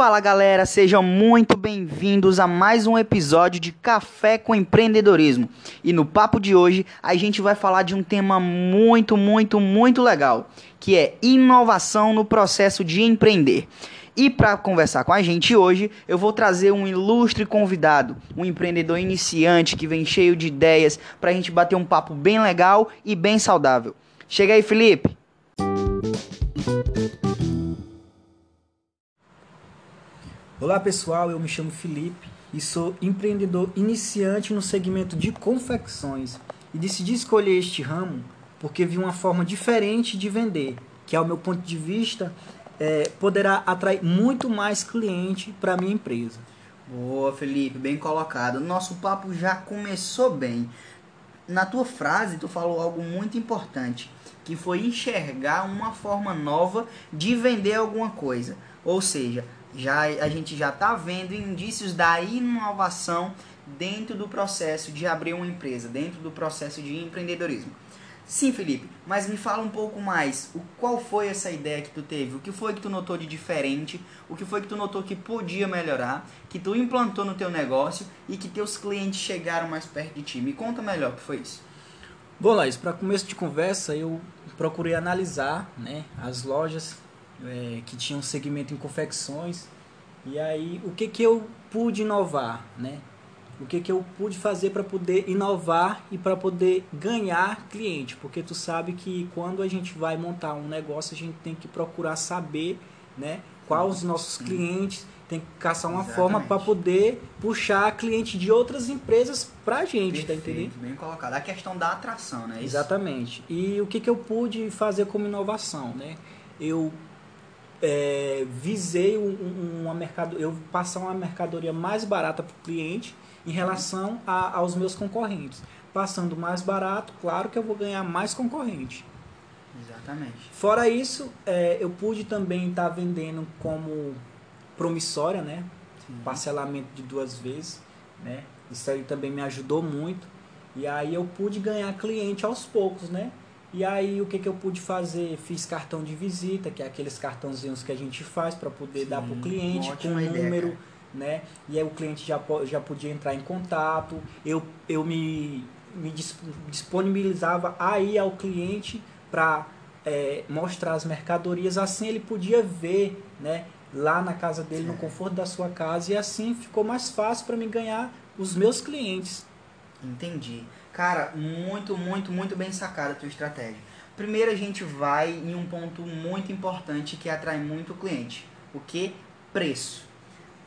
Fala galera, sejam muito bem-vindos a mais um episódio de Café com Empreendedorismo. E no papo de hoje a gente vai falar de um tema muito, muito, muito legal, que é inovação no processo de empreender. E para conversar com a gente hoje, eu vou trazer um ilustre convidado, um empreendedor iniciante que vem cheio de ideias para a gente bater um papo bem legal e bem saudável. Chega aí, Felipe! Olá pessoal, eu me chamo Felipe e sou empreendedor iniciante no segmento de confecções e decidi escolher este ramo porque vi uma forma diferente de vender, que ao meu ponto de vista é, poderá atrair muito mais cliente para minha empresa. Boa, Felipe, bem colocado. Nosso papo já começou bem. Na tua frase, tu falou algo muito importante, que foi enxergar uma forma nova de vender alguma coisa. Ou seja, já a gente já está vendo indícios da inovação dentro do processo de abrir uma empresa, dentro do processo de empreendedorismo. Sim, Felipe, mas me fala um pouco mais. O, qual foi essa ideia que tu teve? O que foi que tu notou de diferente? O que foi que tu notou que podia melhorar? Que tu implantou no teu negócio e que teus clientes chegaram mais perto de ti? Me conta melhor o que foi isso. Bom, Laís, para começo de conversa, eu procurei analisar né, as lojas é, que tinham segmento em confecções. E aí, o que, que eu pude inovar, né? O que, que eu pude fazer para poder inovar e para poder ganhar cliente? Porque tu sabe que quando a gente vai montar um negócio, a gente tem que procurar saber, né? Quais os nossos clientes, tem que caçar uma Exatamente. forma para poder puxar cliente de outras empresas para a gente, tá Perfeito, tá entendendo? Bem colocado. A questão da atração, né? Exatamente. E o que, que eu pude fazer como inovação, né? Eu é, visei um, uma mercado, eu passar uma mercadoria mais barata para o cliente em relação a, aos meus concorrentes. Passando mais barato, claro que eu vou ganhar mais concorrente. Exatamente. Fora isso, é, eu pude também estar tá vendendo como promissória, né? Sim. Parcelamento de duas vezes, né? Isso aí também me ajudou muito. E aí eu pude ganhar cliente aos poucos, né? E aí o que, que eu pude fazer? Fiz cartão de visita, que é aqueles cartãozinhos que a gente faz para poder Sim, dar para o cliente com um número, né? E aí o cliente já, já podia entrar em contato. Eu, eu me, me disponibilizava aí ao cliente para é, mostrar as mercadorias, assim ele podia ver, né? Lá na casa dele, no conforto da sua casa, e assim ficou mais fácil para mim ganhar os meus clientes. Entendi. Cara, muito, muito, muito bem sacada a tua estratégia. Primeiro a gente vai em um ponto muito importante que atrai muito o cliente. O que? Preço.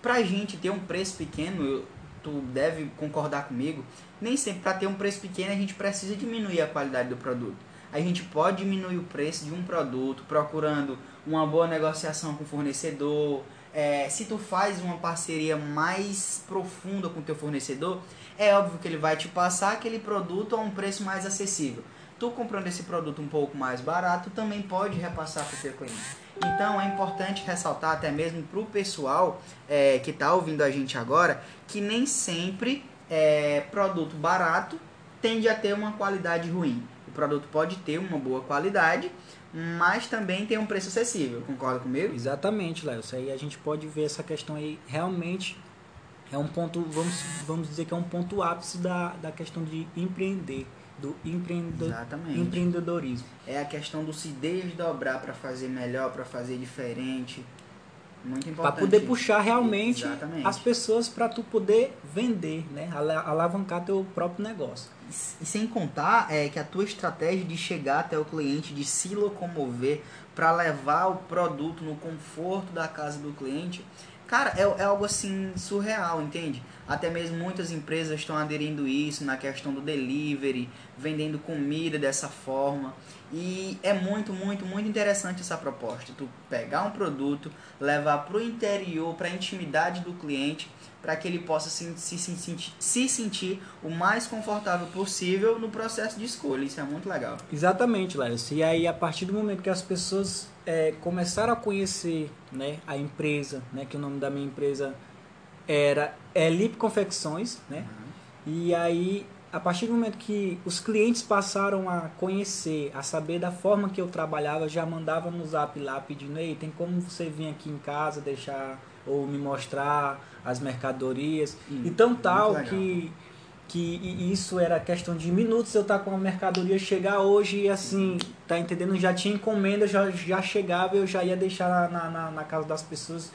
Pra gente ter um preço pequeno, tu deve concordar comigo, nem sempre para ter um preço pequeno a gente precisa diminuir a qualidade do produto. A gente pode diminuir o preço de um produto procurando uma boa negociação com o fornecedor. É, se tu faz uma parceria mais profunda com o teu fornecedor, é óbvio que ele vai te passar aquele produto a um preço mais acessível. Tu comprando esse produto um pouco mais barato, também pode repassar para o seu cliente. Então é importante ressaltar até mesmo para o pessoal é, que está ouvindo a gente agora que nem sempre é, produto barato tende a ter uma qualidade ruim. O produto pode ter uma boa qualidade, mas também tem um preço acessível. Concorda comigo? Exatamente, Léo. Isso aí a gente pode ver essa questão aí realmente é um ponto, vamos, vamos dizer que é um ponto ápice da, da questão de empreender, do empreendedor, Exatamente. empreendedorismo. É a questão do se desdobrar para fazer melhor, para fazer diferente. Muito importante. Para poder puxar realmente Exatamente. as pessoas para tu poder vender, né? Alavancar teu próprio negócio. E sem contar é que a tua estratégia de chegar até o cliente, de se locomover para levar o produto no conforto da casa do cliente, Cara, é, é algo assim surreal, entende? Até mesmo muitas empresas estão aderindo isso na questão do delivery, vendendo comida dessa forma. E é muito, muito, muito interessante essa proposta. Tu pegar um produto, levar para o interior, para a intimidade do cliente, para que ele possa se, se, se, sentir, se sentir o mais confortável possível no processo de escolha. Isso é muito legal. Exatamente, Léo. E aí, a partir do momento que as pessoas é, começaram a conhecer né, a empresa, né, que o nome da minha empresa era Elip Confecções, né? Uhum. E aí a partir do momento que os clientes passaram a conhecer, a saber da forma que eu trabalhava, já mandava no zap lá pedindo, ei, tem como você vir aqui em casa deixar ou me mostrar as mercadorias. Hum, então tal que que isso era questão de minutos eu estar tá com a mercadoria chegar hoje e assim, tá entendendo? Já tinha encomenda, já, já chegava eu já ia deixar na, na, na casa das pessoas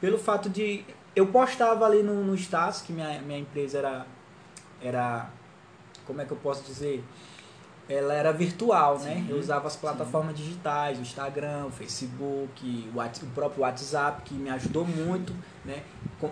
pelo fato de eu postava ali no, no status que minha, minha empresa era era como é que eu posso dizer? Ela era virtual, né? sim, né? Eu usava as plataformas sim. digitais, o Instagram, o Facebook, o, o próprio WhatsApp, que me ajudou muito, né?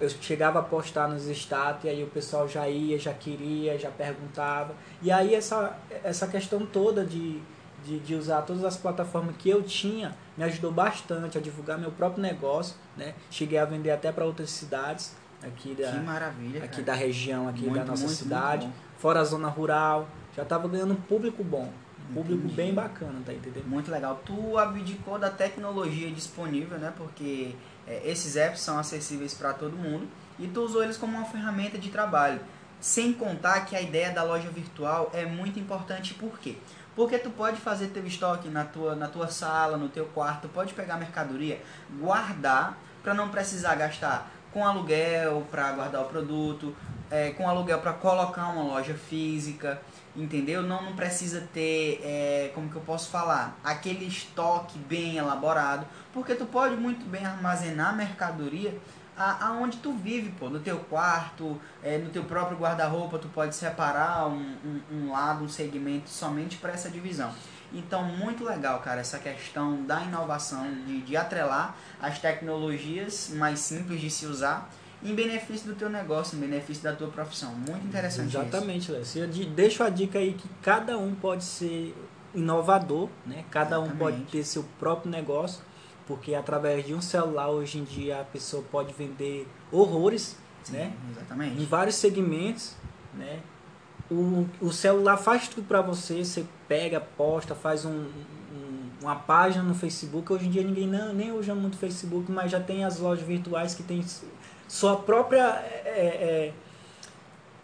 Eu chegava a postar nos status e aí o pessoal já ia, já queria, já perguntava. E aí essa, essa questão toda de, de, de usar todas as plataformas que eu tinha me ajudou bastante a divulgar meu próprio negócio, né? Cheguei a vender até para outras cidades aqui da, aqui da região, aqui muito, da nossa muito, cidade. Muito fora a zona rural. Já estava ganhando um público bom. Um público Entendi. bem bacana, tá entendendo? Muito legal. Tu abdicou da tecnologia disponível, né? Porque é, esses apps são acessíveis para todo mundo e tu usou eles como uma ferramenta de trabalho. Sem contar que a ideia da loja virtual é muito importante, por quê? Porque tu pode fazer teu estoque na tua, na tua sala, no teu quarto, pode pegar mercadoria, guardar para não precisar gastar com aluguel para guardar o produto, é, com aluguel para colocar uma loja física, entendeu? Não, não precisa ter, é, como que eu posso falar, aquele estoque bem elaborado, porque tu pode muito bem armazenar mercadoria aonde tu vive, pô, no teu quarto, é, no teu próprio guarda-roupa, tu pode separar um, um, um lado, um segmento somente para essa divisão. Então, muito legal, cara, essa questão da inovação, de, de atrelar as tecnologias mais simples de se usar em benefício do teu negócio, em benefício da tua profissão. Muito interessante Exatamente, Léo. Eu deixo a dica aí que cada um pode ser inovador, né? Cada Exatamente. um pode ter seu próprio negócio, porque através de um celular hoje em dia a pessoa pode vender horrores, Sim, né? Exatamente. Em vários segmentos, né? O, o celular faz tudo para você, você pega, posta, faz um, um, uma página no Facebook. Hoje em dia ninguém não, nem usa muito Facebook, mas já tem as lojas virtuais que tem sua própria. É,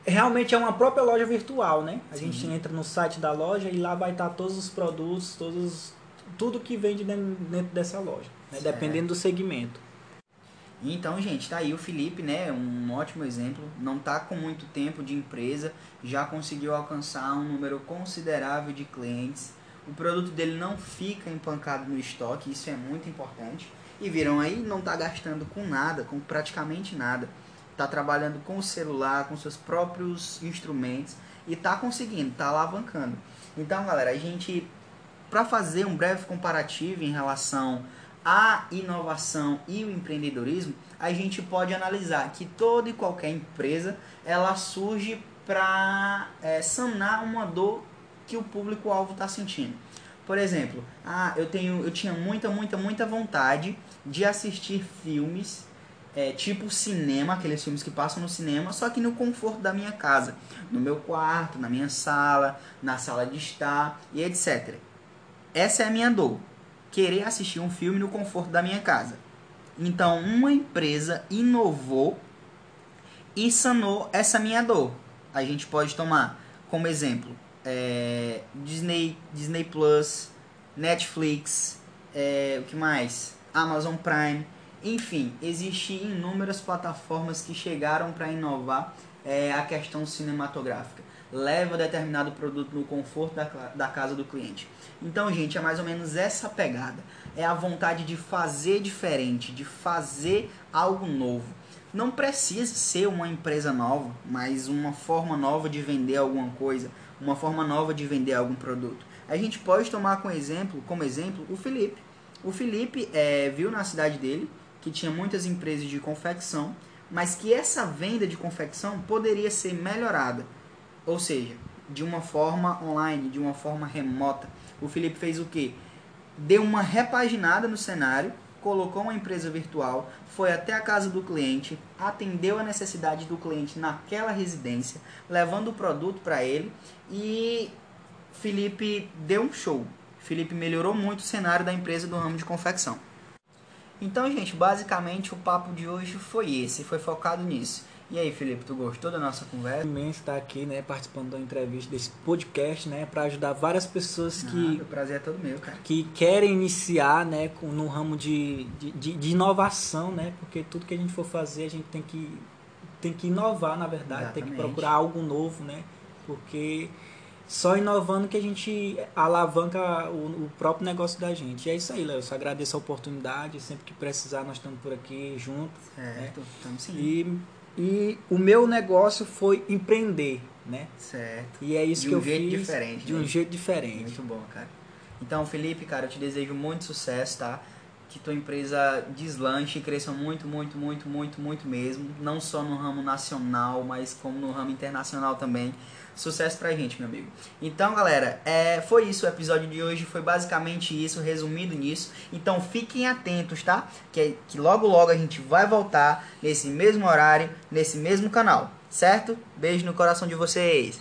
é, realmente é uma própria loja virtual, né? A Sim. gente entra no site da loja e lá vai estar todos os produtos, todos, tudo que vende dentro dessa loja, né? dependendo do segmento. Então, gente, tá aí o Felipe, né? Um ótimo exemplo. Não tá com muito tempo de empresa, já conseguiu alcançar um número considerável de clientes. O produto dele não fica empancado no estoque, isso é muito importante. E viram aí, não está gastando com nada, com praticamente nada. Está trabalhando com o celular, com seus próprios instrumentos e está conseguindo, está alavancando. Então, galera, a gente, para fazer um breve comparativo em relação à inovação e o empreendedorismo, a gente pode analisar que toda e qualquer empresa ela surge para é, sanar uma dor que o público-alvo está sentindo. Por exemplo, ah, eu, tenho, eu tinha muita, muita, muita vontade de assistir filmes é, tipo cinema, aqueles filmes que passam no cinema, só que no conforto da minha casa, no meu quarto, na minha sala, na sala de estar e etc. Essa é a minha dor. Querer assistir um filme no conforto da minha casa. Então, uma empresa inovou e sanou essa minha dor. A gente pode tomar como exemplo é, Disney, Disney Plus, Netflix, é, o que mais? Amazon Prime, enfim, existem inúmeras plataformas que chegaram para inovar é, a questão cinematográfica. Leva determinado produto no conforto da, da casa do cliente. Então, gente, é mais ou menos essa pegada. É a vontade de fazer diferente, de fazer algo novo. Não precisa ser uma empresa nova, mas uma forma nova de vender alguma coisa uma forma nova de vender algum produto. A gente pode tomar como exemplo, como exemplo o Felipe. O Felipe é, viu na cidade dele que tinha muitas empresas de confecção, mas que essa venda de confecção poderia ser melhorada. Ou seja, de uma forma online, de uma forma remota. O Felipe fez o que? Deu uma repaginada no cenário colocou uma empresa virtual, foi até a casa do cliente, atendeu a necessidade do cliente naquela residência, levando o produto para ele e Felipe deu um show. Felipe melhorou muito o cenário da empresa do ramo de confecção. Então, gente, basicamente o papo de hoje foi esse, foi focado nisso. E aí, Felipe, tu gostou da nossa conversa? imenso estar aqui, né, participando da entrevista desse podcast, né, para ajudar várias pessoas que Ah, o prazer é todo meu, cara. que querem iniciar, né, com, no ramo de, de, de, inovação, né, porque tudo que a gente for fazer a gente tem que tem que inovar, na verdade, tem que Exatamente. procurar algo novo, né, porque só inovando que a gente alavanca o, o próprio negócio da gente. E é isso aí, Léo. Eu só agradeço a oportunidade. Sempre que precisar, nós estamos por aqui juntos. Certo, tamo sim. E, e o meu negócio foi empreender, né? Certo. E é isso De que um eu jeito fiz diferente, de né? um jeito diferente. Muito bom, cara. Então, Felipe, cara, eu te desejo muito sucesso, tá? Que tua empresa deslanche e cresça muito, muito, muito, muito, muito mesmo. Não só no ramo nacional, mas como no ramo internacional também. Sucesso pra gente, meu amigo. Então, galera, é, foi isso o episódio de hoje. Foi basicamente isso, resumido nisso. Então, fiquem atentos, tá? Que, que logo, logo a gente vai voltar nesse mesmo horário, nesse mesmo canal, certo? Beijo no coração de vocês.